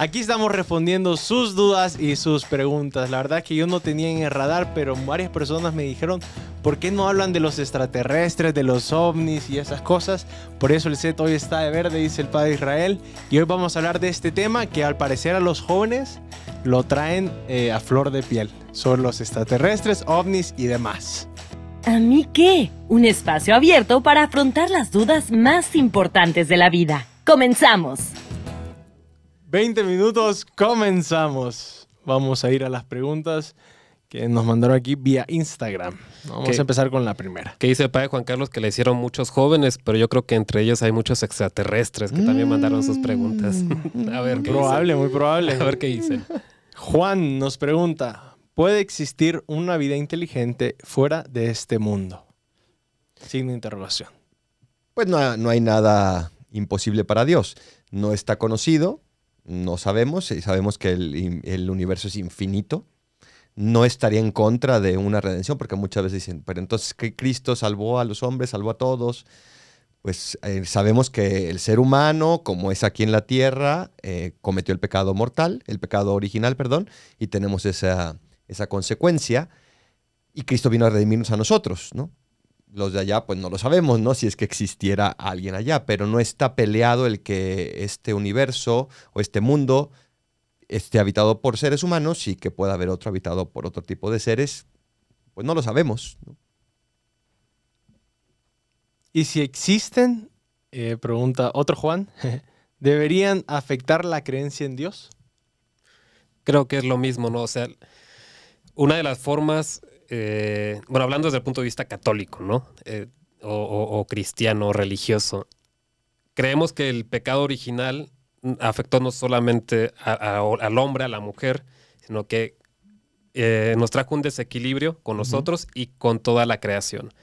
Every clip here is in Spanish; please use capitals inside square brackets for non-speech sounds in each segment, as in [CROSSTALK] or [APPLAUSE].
Aquí estamos respondiendo sus dudas y sus preguntas. La verdad que yo no tenía en el radar, pero varias personas me dijeron, ¿por qué no hablan de los extraterrestres, de los ovnis y esas cosas? Por eso el set hoy está de verde, dice el Padre Israel. Y hoy vamos a hablar de este tema que al parecer a los jóvenes lo traen eh, a flor de piel. Son los extraterrestres, ovnis y demás. ¿A mí qué? Un espacio abierto para afrontar las dudas más importantes de la vida. Comenzamos. 20 minutos, comenzamos. Vamos a ir a las preguntas que nos mandaron aquí vía Instagram. Vamos a empezar con la primera. Que dice el padre Juan Carlos que le hicieron muchos jóvenes, pero yo creo que entre ellos hay muchos extraterrestres que también mandaron sus preguntas. [LAUGHS] a ver, ¿qué probable, muy probable. A ver qué dicen. Juan nos pregunta, ¿puede existir una vida inteligente fuera de este mundo? Sin interrogación. Pues no, no hay nada imposible para Dios. No está conocido, no sabemos, y sabemos que el, universo es infinito. No estaría en contra de una redención, porque muchas veces dicen, pero entonces que Cristo salvó a los hombres, salvó a todos. Pues eh, sabemos que el ser humano, como es aquí en la tierra, eh, cometió el pecado mortal, el pecado original, perdón, y tenemos esa, esa consecuencia. Y Cristo vino a redimirnos a nosotros, ¿no? Los de allá, pues no lo sabemos, ¿no? Si es que existiera alguien allá, pero no está peleado el que este universo o este mundo esté habitado por seres humanos y que pueda haber otro habitado por otro tipo de seres, pues no lo sabemos. Y si existen, eh, pregunta otro Juan, [LAUGHS] ¿deberían afectar la creencia en Dios? Creo que es lo mismo, ¿no? O sea, una de las formas eh, bueno, hablando desde el punto de vista católico, ¿no? Eh, o, cristiano, religioso, creemos que el pecado original afectó no solamente al hombre, a la mujer, sino que eh, nos trajo un desequilibrio con nosotros y con toda la creación.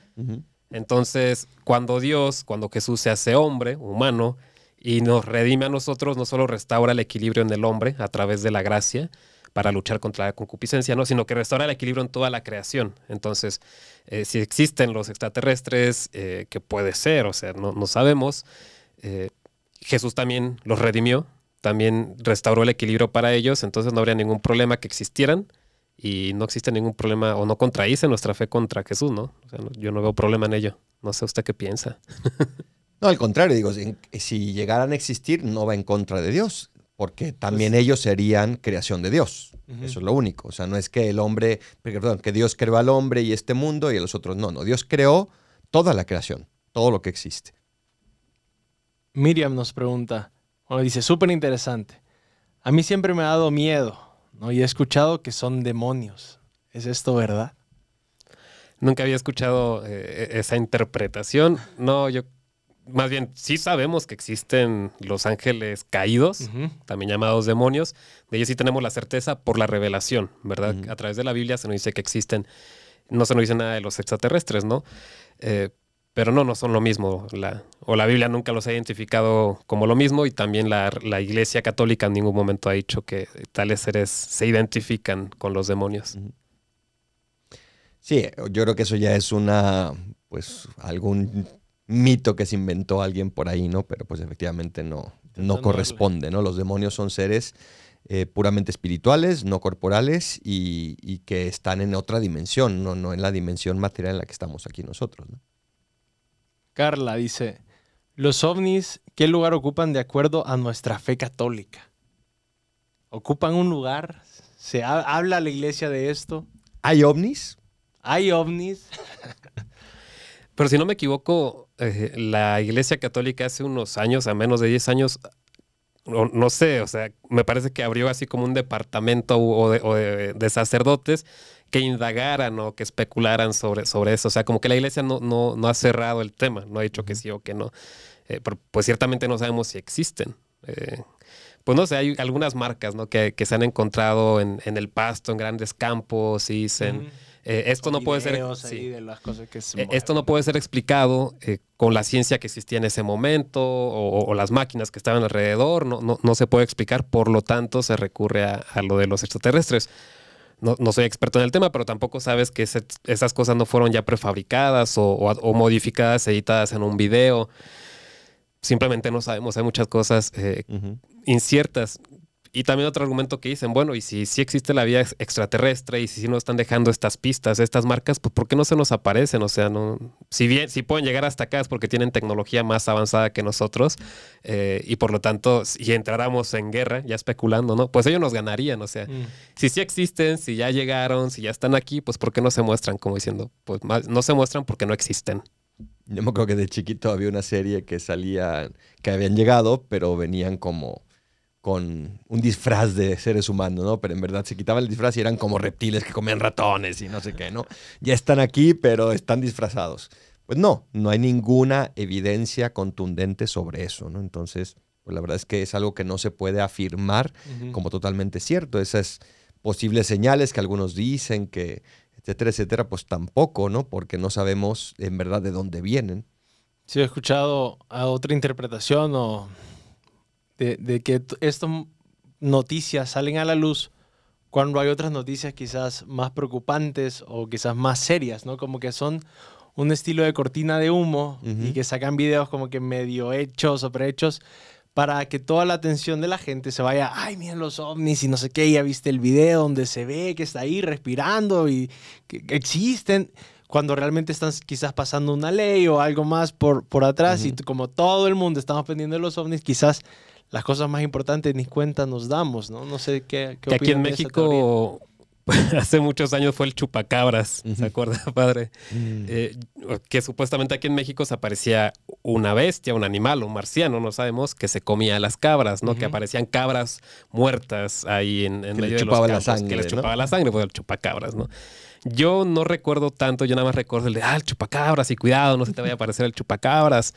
Entonces, cuando Dios, cuando Jesús se hace hombre, humano, y nos redime a nosotros, no solo restaura el equilibrio en el hombre a través de la gracia, para luchar contra la concupiscencia, ¿no? sino que restaura el equilibrio en toda la creación. Entonces, eh, si existen los extraterrestres, eh, que puede ser, o sea, no, sabemos, eh, Jesús también los redimió, también restauró el equilibrio para ellos, entonces no habría ningún problema que existieran y no existe ningún problema o no contradice nuestra fe contra Jesús, ¿no? O sea, yo no veo problema en ello. No sé usted qué piensa. [LAUGHS] no, al contrario, digo, si llegaran a existir, no va en contra de Dios porque también pues ellos serían creación de Dios. Eso es lo único. O sea, no es que el hombre, perdón, que Dios creó al hombre y este mundo y a los otros no, no. Dios creó toda la creación, todo lo que existe. Miriam nos pregunta, bueno, dice, súper interesante. A mí siempre me ha dado miedo, ¿no? Y he escuchado que son demonios. ¿Es esto verdad? Nunca había escuchado eh, e-, esa interpretación. No, yo más bien, sí sabemos que existen los ángeles caídos, también llamados demonios. De ellos sí tenemos la certeza por la revelación, ¿verdad? A través de la Biblia se nos dice que existen, no se nos dice nada de los extraterrestres, ¿no? Eh, pero no, no son lo mismo. La, o la Biblia nunca los ha identificado como lo mismo y también la, Iglesia Católica en ningún momento ha dicho que tales seres se identifican con los demonios. Sí, yo creo que eso ya es una, pues, algún mito que se inventó alguien por ahí, ¿no? Pero pues efectivamente no, no corresponde, ¿no? Los demonios son seres eh, puramente espirituales, no corporales y, que están en otra dimensión, no, no en la dimensión material en la que estamos aquí nosotros, ¿no? Carla dice, los ovnis, ¿qué lugar ocupan de acuerdo a nuestra fe católica? ¿Ocupan un lugar? ¿Se habla la iglesia de esto? ¿Hay ovnis? ¿Hay ovnis? [LAUGHS] Pero si no me equivoco, eh, la Iglesia Católica hace unos años, a menos de 10 años, no, sé, o sea, me parece que abrió así como un departamento o de, sacerdotes que indagaran o que especularan sobre, sobre eso. O sea, como que la iglesia no, no, no ha cerrado el tema, no ha dicho que sí o que no. Eh, pues ciertamente no sabemos si existen. Eh, pues no sé, hay algunas marcas ¿no? que, que se han encontrado en, en, el pasto, en grandes campos, y dicen... Eh, esto no puede ser. Eh, esto no puede ser explicado eh, con la ciencia que existía en ese momento o, las máquinas que estaban alrededor. No, no, se puede explicar, por lo tanto, se recurre a, lo de los extraterrestres. No, no, soy experto en el tema, pero tampoco sabes que esas cosas no fueron ya prefabricadas o, modificadas, editadas en un video. Simplemente no sabemos. Hay muchas cosas inciertas Y también otro argumento que dicen, bueno, y si sí existe la vida ex- extraterrestre y si sí nos están dejando estas pistas, estas marcas, pues ¿por qué no se nos aparecen? O sea, no, si bien si pueden llegar hasta acá es porque tienen tecnología más avanzada que nosotros eh, y por lo tanto, si entráramos en guerra, ya especulando, ¿no? Pues ellos nos ganarían, o sea, Mm. si sí existen, si ya llegaron, si ya están aquí, pues ¿por qué no se muestran? Como diciendo, pues más- no se muestran porque no existen. Yo me acuerdo que de chiquito había una serie que salía, que habían llegado, pero venían como con un disfraz de seres humanos, ¿no? Pero en verdad se quitaban el disfraz y eran como reptiles que comían ratones y no sé qué, ¿no? Ya están aquí, pero están disfrazados. Pues no, no hay ninguna evidencia contundente sobre eso, ¿no? Entonces, pues la verdad es que es algo que no se puede afirmar Ujú. como totalmente cierto. Esas posibles señales que algunos dicen que, etcétera, etcétera, pues tampoco, ¿no? Porque no sabemos en verdad de dónde vienen. Sí, he escuchado a otra interpretación o de, de que estas noticias salen a la luz cuando hay otras noticias quizás más preocupantes o quizás más serias, ¿no? Como que son un estilo de cortina de humo Ujú. y que sacan videos como que medio hechos o prehechos para que toda la atención de la gente se vaya, ay, miren los ovnis y no sé qué, ya viste el video donde se ve que está ahí respirando y que que existen, cuando realmente están quizás pasando una ley o algo más por, por atrás y Ujú. t- como todo el mundo estamos pendiendo de los ovnis, quizás las cosas más importantes ni cuenta nos damos, ¿no? No sé qué, qué que aquí en. México [LAUGHS] hace muchos años fue el chupacabras. ¿se acuerda, [LAUGHS] padre? Eh, que supuestamente aquí en México se aparecía una bestia, un animal, un marciano, no sabemos, que se comía a las cabras, ¿no? Que aparecían cabras muertas ahí en, en Que les medio de los chupaba la sangre, que les ¿no? chupaba la sangre, pues el chupacabras, ¿no? Yo no recuerdo tanto, yo nada más recuerdo el de, ah, el chupacabras, y cuidado, no se te vaya a aparecer el chupacabras.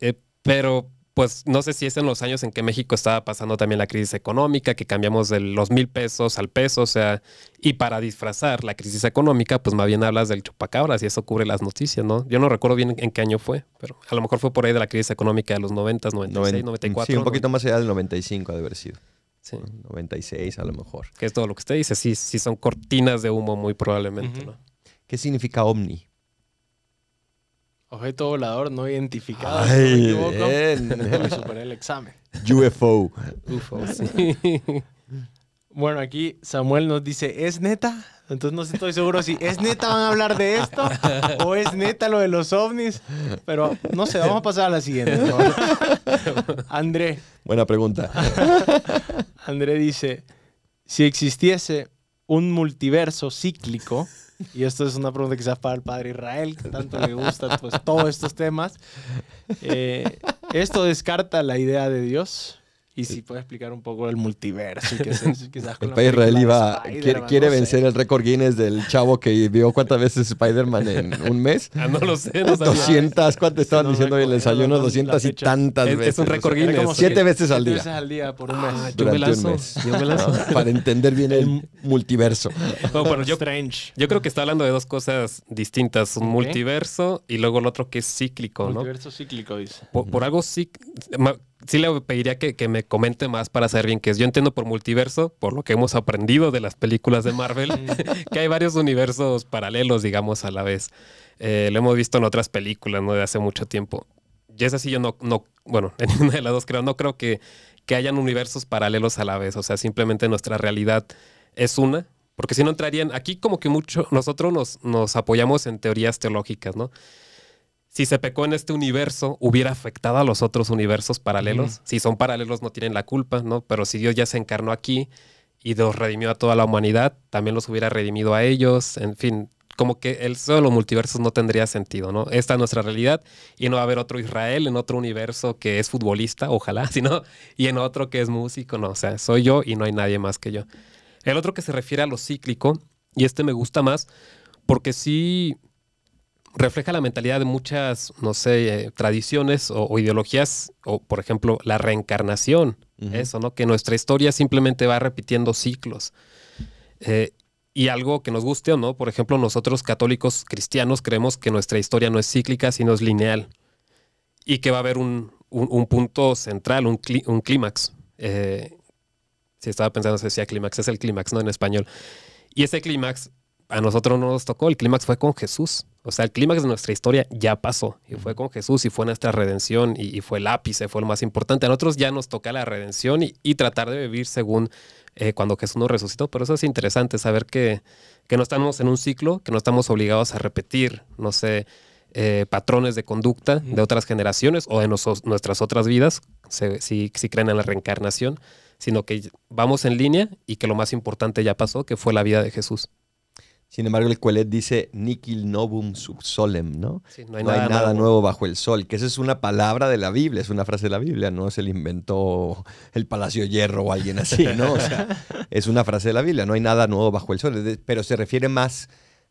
Eh, pero pues no sé si es en los años en que México estaba pasando también la crisis económica, que cambiamos de los mil pesos al peso, o sea, y para disfrazar la crisis económica, pues más bien hablas del chupacabras y eso cubre las noticias, ¿no? Yo no recuerdo bien en qué año fue, pero a lo mejor fue por ahí de la crisis económica de los 90, 96, Noven- 94. Sí, un poquito más allá del 95 ha de haber sido. Sí, 96 a lo mejor. que es todo lo que usted dice, sí, sí son cortinas de humo muy probablemente. ¿no? ¿Qué significa ovni? Objeto volador no identificado. si no me Ay, equivoco. Uy, [LAUGHS] superé el examen. UFO. Ufo, sí. [LAUGHS] Bueno, aquí Samuel nos dice, ¿es neta? Entonces no estoy seguro si es neta van a hablar de esto o es neta lo de los ovnis. Pero no sé, vamos a pasar a la siguiente. favor. [LAUGHS] André, Buena pregunta. André dice, si existiese un multiverso cíclico, y esto es una pregunta quizás para el padre Israel, que tanto le gustan pues, todos estos temas, eh, ¿esto descarta la idea de Dios? Y si puede explicar un poco el multiverso. es [LAUGHS] eso, quizás con El la país israelí va, quiere, quiere no sé. vencer el récord Guinness del chavo que vio cuántas veces Spider-Man en un mes. [LAUGHS] Ah, no lo sé, no sabía. 200, ¿cuánto estaban No diciendo hoy en el desayuno? la 200 y tantas Es- es veces. un récord Guinness. como Siete siete- veces al siete día. veces al día por un mes. Ah, yo me durante un mes. [LAUGHS] Para entender bien el multiverso. Bueno, pero yo, Strange. yo creo que está hablando de dos cosas distintas, un multiverso y luego el otro que es cíclico, ¿no? Multiverso cíclico, dice. Por, por algo ma- sí le pediría que, que me comente más para saber bien qué es. Yo entiendo por multiverso, por lo que hemos aprendido de las películas de Marvel, [LAUGHS] [LAUGHS] que hay varios universos paralelos, digamos, a la vez. Eh, lo hemos visto en otras películas, ¿no? De hace mucho tiempo. Y es así, yo no, no bueno, [LAUGHS] en ninguna de las dos creo, no creo que, que hayan universos paralelos a la vez. O sea, simplemente nuestra realidad es una. Porque si no entrarían, aquí como que mucho, nosotros nos, nos apoyamos en teorías teológicas, ¿no? Si se pecó en este universo, hubiera afectado a los otros universos paralelos. Si son paralelos, no tienen la culpa, ¿no? Pero si Dios ya se encarnó aquí y los redimió a toda la humanidad, también los hubiera redimido a ellos. En fin, como que el solo los multiversos no tendría sentido, ¿no? Esta es nuestra realidad y no va a haber otro Israel en otro universo que es futbolista, ojalá, [LAUGHS] sino y en otro que es músico, no. O sea, soy yo y no hay nadie más que yo. El otro que se refiere a lo cíclico, y este me gusta más, porque sí refleja la mentalidad de muchas, no sé, eh, tradiciones o, o ideologías, o por ejemplo, la reencarnación, eso, ¿no? Que nuestra historia simplemente va repitiendo ciclos. Eh, y algo que nos guste o no, por ejemplo, nosotros católicos cristianos creemos que nuestra historia no es cíclica, sino es lineal. Y que va a haber un, un- un punto central, un, clí- un clímax. Eh, si estaba pensando si decía clímax, es el clímax, ¿no? En español. Y ese clímax a nosotros no nos tocó, el clímax fue con Jesús. O sea, el clímax de nuestra historia ya pasó y fue con Jesús y fue nuestra redención y, fue el ápice, fue lo más importante. A nosotros ya nos toca la redención y, tratar de vivir según eh, cuando Jesús nos resucitó. Pero eso es interesante, saber que, que no estamos en un ciclo, que no estamos obligados a repetir, no sé, eh, patrones de conducta de otras generaciones o de nuestras otras vidas, si, si creen en la reencarnación, sino que vamos en línea y que lo más importante ya pasó, que fue la vida de Jesús. Sin embargo, el Coelet dice Nikil novum sub solem, ¿no? no hay, nada, nuevo bajo el sol, que esa es una palabra de la Biblia, es una frase de la Biblia, no se le inventó el Palacio Hierro o alguien así, ¿no? O sea, [LAUGHS] es una frase de la Biblia, no hay nada nuevo bajo el sol, pero se refiere más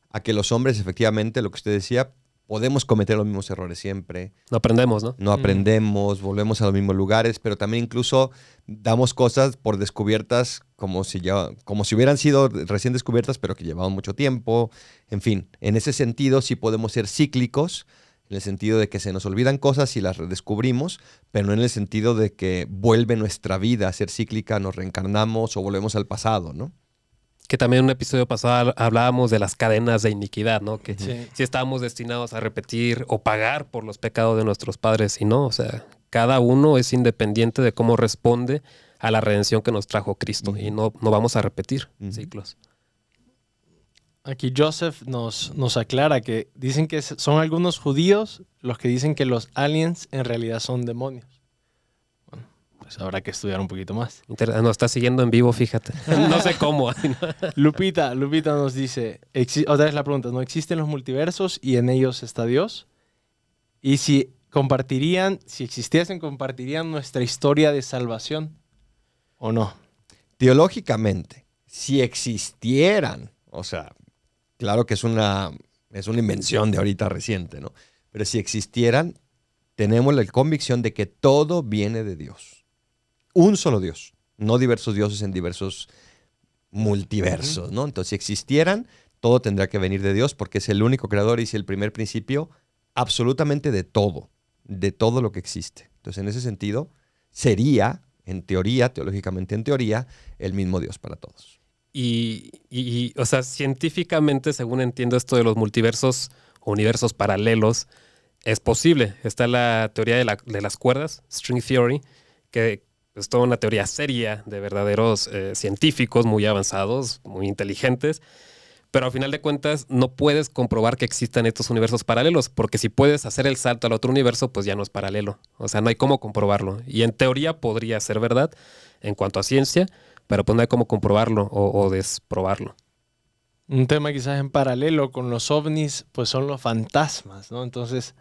a que los hombres, efectivamente, lo que usted decía, podemos cometer los mismos errores siempre. No aprendemos, ¿no? No aprendemos, volvemos a los mismos lugares, pero también incluso damos cosas por descubiertas como si, ya, como si hubieran sido recién descubiertas, pero que llevaban mucho tiempo. En fin, en ese sentido sí podemos ser cíclicos, en el sentido de que se nos olvidan cosas y las redescubrimos, pero no en el sentido de que vuelve nuestra vida a ser cíclica, nos reencarnamos o volvemos al pasado, ¿no? Que también en un episodio pasado hablábamos de las cadenas de iniquidad, ¿no? Que si estábamos destinados a repetir o pagar por los pecados de nuestros padres y no, o sea, cada uno es independiente de cómo responde a la redención que nos trajo Cristo y no, no vamos a repetir ciclos. Aquí Joseph nos, nos aclara que dicen que son algunos judíos los que dicen que los aliens en realidad son demonios. Pues habrá que estudiar un poquito más. Nos está siguiendo en vivo, fíjate. [LAUGHS] no sé cómo. [LAUGHS] Lupita, Lupita nos dice, otra vez la pregunta, ¿no existen los multiversos y en ellos está Dios? Y si compartirían, si existiesen, compartirían nuestra historia de salvación o no. Teológicamente, si existieran, o sea, claro que es una, es una invención de ahorita reciente, ¿no? Pero si existieran, tenemos la convicción de que todo viene de Dios un solo Dios, no diversos dioses en diversos multiversos, ¿no? Entonces, si existieran, todo tendría que venir de Dios porque es el único creador y es el primer principio absolutamente de todo, de todo lo que existe. Entonces, en ese sentido, sería, en teoría, teológicamente en teoría, el mismo Dios para todos. Y, o sea, científicamente, según entiendo esto de los multiversos o universos paralelos, es posible. Está la teoría de, de las cuerdas, string theory, que, es toda una teoría seria de verdaderos eh, científicos muy avanzados, muy inteligentes, pero al final de cuentas no puedes comprobar que existan estos universos paralelos, porque si puedes hacer el salto al otro universo, pues ya no es paralelo. O sea, no hay cómo comprobarlo. Y en teoría podría ser verdad en cuanto a ciencia, pero pues no hay cómo comprobarlo o, desprobarlo. Un tema quizás en paralelo con los ovnis, pues son los fantasmas, ¿no? Entonces,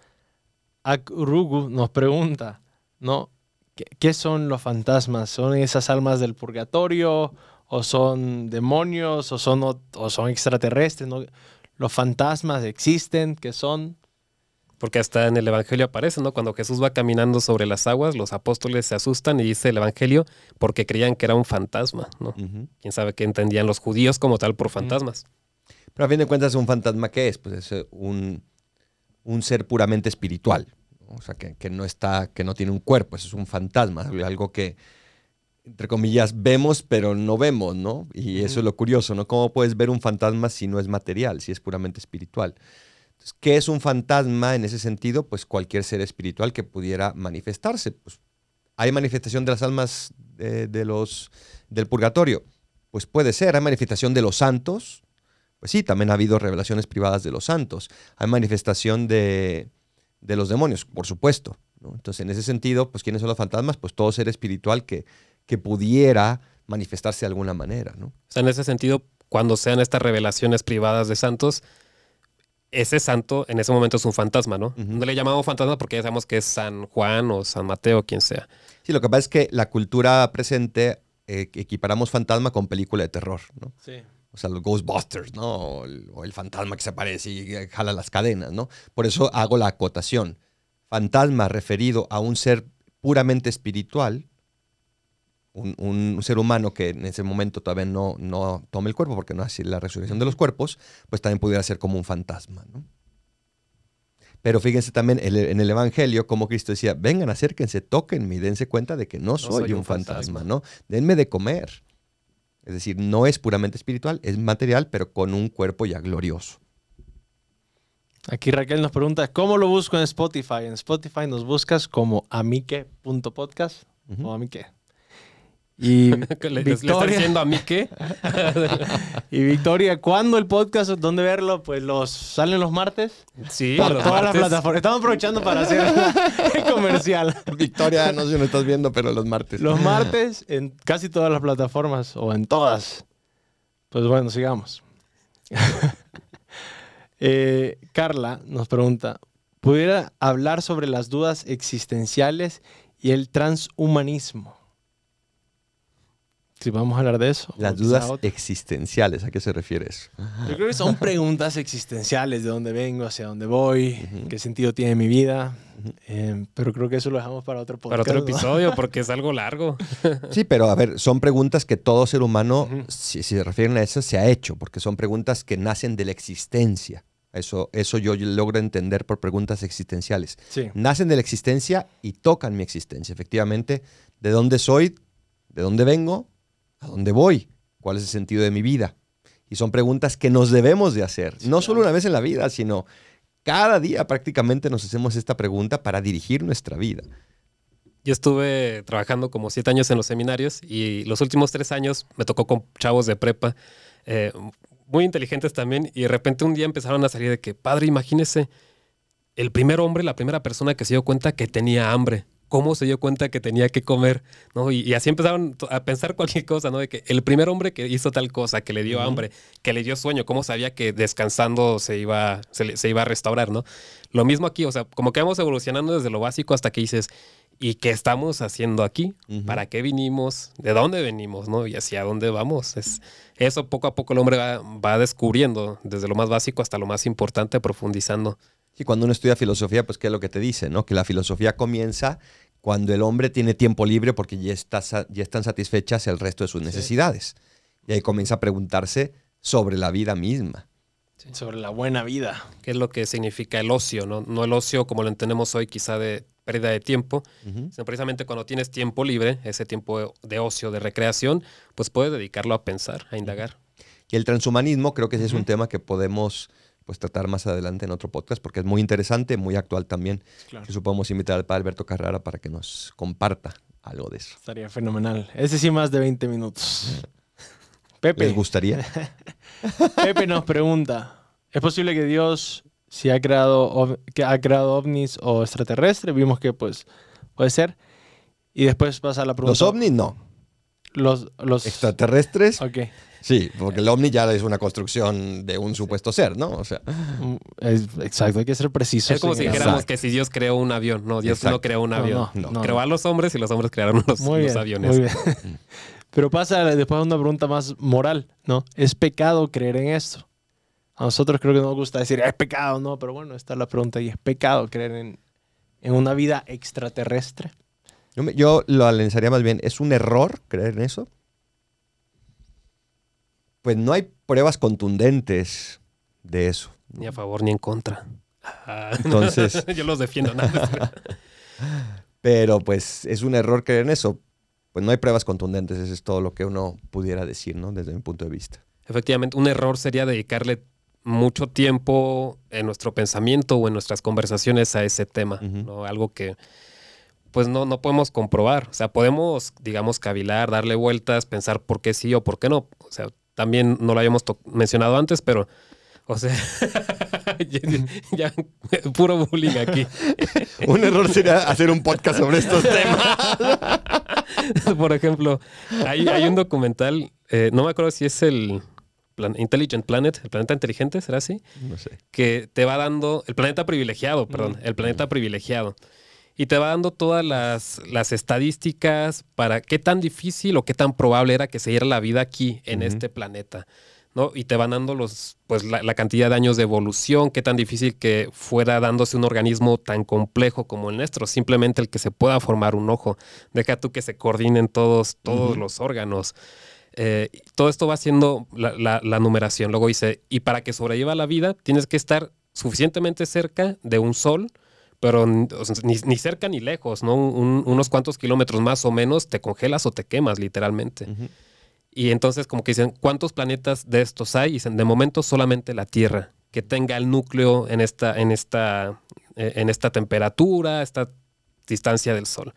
Akrugu nos pregunta, ¿no? ¿Qué, son los fantasmas? ¿Son esas almas del purgatorio? ¿O son demonios? ¿O son, o, son extraterrestres? ¿Los fantasmas existen? ¿Qué son? Porque hasta en el Evangelio aparece, ¿no? Cuando Jesús va caminando sobre las aguas, los apóstoles se asustan y dice el Evangelio porque creían que era un fantasma, ¿no? Quién sabe qué entendían los judíos como tal por fantasmas. Pero a fin de cuentas, ¿un fantasma qué es? Pues es un, un ser puramente espiritual o sea, que, no está, que no tiene un cuerpo, eso es un fantasma, algo que, entre comillas, vemos pero no vemos, ¿no? Y eso es lo curioso, ¿no? ¿Cómo puedes ver un fantasma si no es material, si es puramente espiritual? Entonces, ¿qué es un fantasma en ese sentido? Pues cualquier ser espiritual que pudiera manifestarse. Pues, ¿Hay manifestación de las almas de los, del purgatorio? Pues puede ser, hay manifestación de los santos. Pues sí, también ha habido revelaciones privadas de los santos. Hay manifestación de, de los demonios, por supuesto. Entonces, en ese sentido, pues, ¿quiénes son los fantasmas? Pues todo ser espiritual que, que pudiera manifestarse de alguna manera. ¿no? O sea, en ese sentido, cuando sean estas revelaciones privadas de santos, ese santo en ese momento es un fantasma, ¿no? No le llamamos fantasma porque ya sabemos que es San Juan o San Mateo, quien sea. Sí, lo que pasa es que la cultura presente eh, equiparamos fantasma con película de terror, ¿no? Sí. O sea, los Ghostbusters, ¿no? O el, fantasma que se aparece y jala las cadenas, ¿no? Por eso hago la acotación. Fantasma referido a un ser puramente espiritual, un, ser humano que en ese momento todavía no, no toma el cuerpo porque no hace la resurrección de los cuerpos, pues también pudiera ser como un fantasma, ¿no? Pero fíjense también en el Evangelio como Cristo decía, vengan, acérquense, tóquenme y dense cuenta de que no soy, un, fantasma, ¿no? Denme de comer. Es decir, no es puramente espiritual, es material, pero con un cuerpo ya glorioso. Aquí Raquel nos pregunta, ¿cómo lo busco en Spotify? En Spotify nos buscas como amique.podcast Ujú. o amique. Y [LAUGHS] Le, le- le está Victoria, diciendo a mí que [LAUGHS] y Victoria, ¿cuándo el podcast? ¿Dónde verlo? Pues los salen los martes. sí, Por los todas las plataformas. Estamos aprovechando para hacer el [LAUGHS] comercial. Victoria, no sé si me estás viendo, pero los martes. Los martes en casi todas las plataformas o en todas. Pues bueno, sigamos. Eh, Carla nos pregunta, ¿pudiera hablar sobre las dudas existenciales y el transhumanismo? Si vamos a hablar de eso. Las dudas otro. existenciales, ¿a qué se refiere eso? Yo creo que son preguntas existenciales, de dónde vengo, hacia dónde voy, qué sentido tiene mi vida. Eh, pero creo que eso lo dejamos para otro Para podcast. otro ¿no? episodio, [LAUGHS] porque es algo largo. Sí, pero a ver, son preguntas que todo ser humano, si, si se refieren a eso, se ha hecho, porque son preguntas que nacen de la existencia. Eso, eso yo logro entender por preguntas existenciales. Sí. Nacen de la existencia y tocan mi existencia. Efectivamente, ¿de dónde soy? ¿De dónde vengo? ¿A dónde voy? ¿Cuál es el sentido de mi vida? Y son preguntas que nos debemos de hacer. Sí, no solo una vez en la vida, sino cada día prácticamente nos hacemos esta pregunta para dirigir nuestra vida. Yo estuve trabajando como siete años en los seminarios y los últimos tres años me tocó con chavos de prepa, eh, muy inteligentes también, y de repente un día empezaron a salir de que, padre, imagínese, el primer hombre, la primera persona que se dio cuenta que tenía hambre. ¿Cómo se dio cuenta que tenía que comer? ¿No? Y, y así empezaron a pensar cualquier cosa, ¿no? De que el primer hombre que hizo tal cosa, que le dio hambre, que le dio sueño, ¿cómo sabía que descansando se iba, se, se iba a restaurar, ¿no? Lo mismo aquí, o sea, como que vamos evolucionando desde lo básico hasta que dices, ¿y qué estamos haciendo aquí? ¿Para qué vinimos? ¿De dónde venimos? ¿no? ¿Y hacia dónde vamos? Es, eso poco a poco el hombre va, va descubriendo, desde lo más básico hasta lo más importante, profundizando. Y cuando uno estudia filosofía, pues, ¿qué es lo que te dice? ¿no? Que la filosofía comienza cuando el hombre tiene tiempo libre porque ya, está, ya están satisfechas el resto de sus necesidades. Y ahí comienza a preguntarse sobre la vida misma. Sobre la buena vida. ¿Qué es lo que significa el ocio? No, no el ocio como lo entendemos hoy, quizá de pérdida de tiempo, Ujú. sino precisamente cuando tienes tiempo libre, ese tiempo de ocio, de recreación, pues puedes dedicarlo a pensar, a indagar. Y el transhumanismo creo que ese es un tema que podemos pues, tratar más adelante en otro podcast porque es muy interesante, muy actual también. Claro. Eso podemos invitar al padre Alberto Carrara para que nos comparta algo de eso. Estaría fenomenal. Ese sí más de 20 minutos. [LAUGHS] ¿Les Pepe, gustaría? [LAUGHS] Pepe nos pregunta, ¿es posible que Dios si ha creado, que ha creado ovnis o extraterrestres? Vimos que pues puede ser. Y después pasa la pregunta. Los ovnis no. Los, los Extraterrestres, Ok. sí, porque el ovni ya es una construcción de un supuesto ser, ¿no? O sea, Mm, es- exacto, hay que ser precisos. Es como si dijéramos Exacto. que si Dios creó un avión, no, Dios Exacto. no creó un avión. no, no. Creó a los hombres y los hombres crearon los, Muy los bien, aviones. muy bien. [LAUGHS] Pero pasa después a una pregunta más moral, ¿no? ¿Es pecado creer en esto? A nosotros creo que no nos gusta decir, es pecado, no, pero bueno, está la pregunta y ¿es pecado creer en, en una vida extraterrestre? Yo, me- yo lo analizaría más bien, ¿es un error creer en eso? Pues no hay pruebas contundentes de eso. Ni a favor ni en contra. Ah, Entonces- [LAUGHS] yo los defiendo. ¿no? [LAUGHS] Pero pues es un error creer en eso. Pues no hay pruebas contundentes, eso es todo lo que uno pudiera decir, ¿no? Desde mi punto de vista. Efectivamente, un error sería dedicarle mucho tiempo en nuestro pensamiento o en nuestras conversaciones a ese tema. ¿no? Algo que pues no, no podemos comprobar. O sea, podemos, digamos, cavilar, darle vueltas, pensar por qué sí o por qué no. O sea, también no lo habíamos mencionado antes, pero, o sea, [LAUGHS] ya, ya, [LAUGHS] puro bullying aquí. [LAUGHS] un error sería hacer un podcast sobre estos temas. Por ejemplo, hay, hay un documental, eh, no me acuerdo si es el Plan- Intelligent Planet, el planeta inteligente, ¿será así? No sé. que te va dando, el planeta privilegiado, perdón, el planeta privilegiado. Y te va dando todas las, las estadísticas para qué tan difícil o qué tan probable era que se diera la vida aquí en este planeta. ¿no? Y te van dando los, pues, la, la cantidad de años de evolución, qué tan difícil que fuera dándose un organismo tan complejo como el nuestro, simplemente el que se pueda formar un ojo. Deja tú que se coordinen todos, todos los órganos. Eh, todo esto va haciendo la, la- la numeración. Luego dice, y para que sobreviva la vida, tienes que estar suficientemente cerca de un sol, pero ni, ni cerca ni lejos, ¿no? Un- unos cuantos kilómetros más o menos te congelas o te quemas literalmente. Y entonces como que dicen, ¿cuántos planetas de estos hay? Y dicen, de momento solamente la Tierra, que tenga el núcleo en esta, en esta, eh, en esta temperatura, esta distancia del Sol.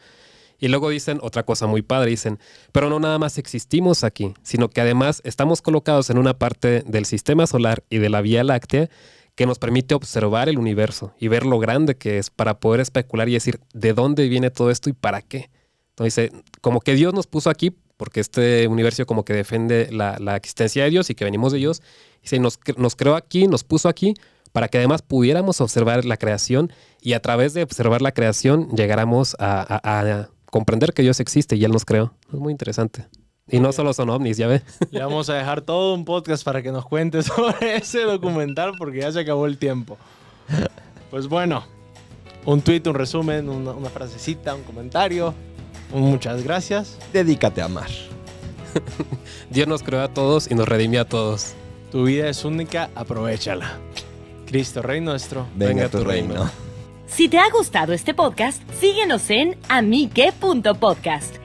Y luego dicen otra cosa muy padre, dicen, pero no nada más existimos aquí, sino que además estamos colocados en una parte del sistema solar y de la Vía Láctea que nos permite observar el universo y ver lo grande que es para poder especular y decir de dónde viene todo esto y para qué. Entonces, como que Dios nos puso aquí, porque este universo como que defiende la, la existencia de Dios y que venimos de Dios, y nos, nos creó aquí, nos puso aquí, para que además pudiéramos observar la creación y a través de observar la creación llegáramos a, a comprender que Dios existe y Él nos creó. Es muy interesante. Y no solo son ovnis, ya ve. [LAUGHS] Le vamos a dejar todo un podcast para que nos cuente [LAUGHS] sobre ese documental porque ya se acabó el tiempo. Pues bueno, un tweet, un resumen, una, una frasecita, un comentario. Un muchas gracias. Dedícate a amar. [LAUGHS] Dios nos creó a todos y nos redimió a todos. Tu vida es única, aprovechala. Cristo, Rey nuestro, Venga, tu reino. Si te ha gustado este podcast, síguenos en amique.podcast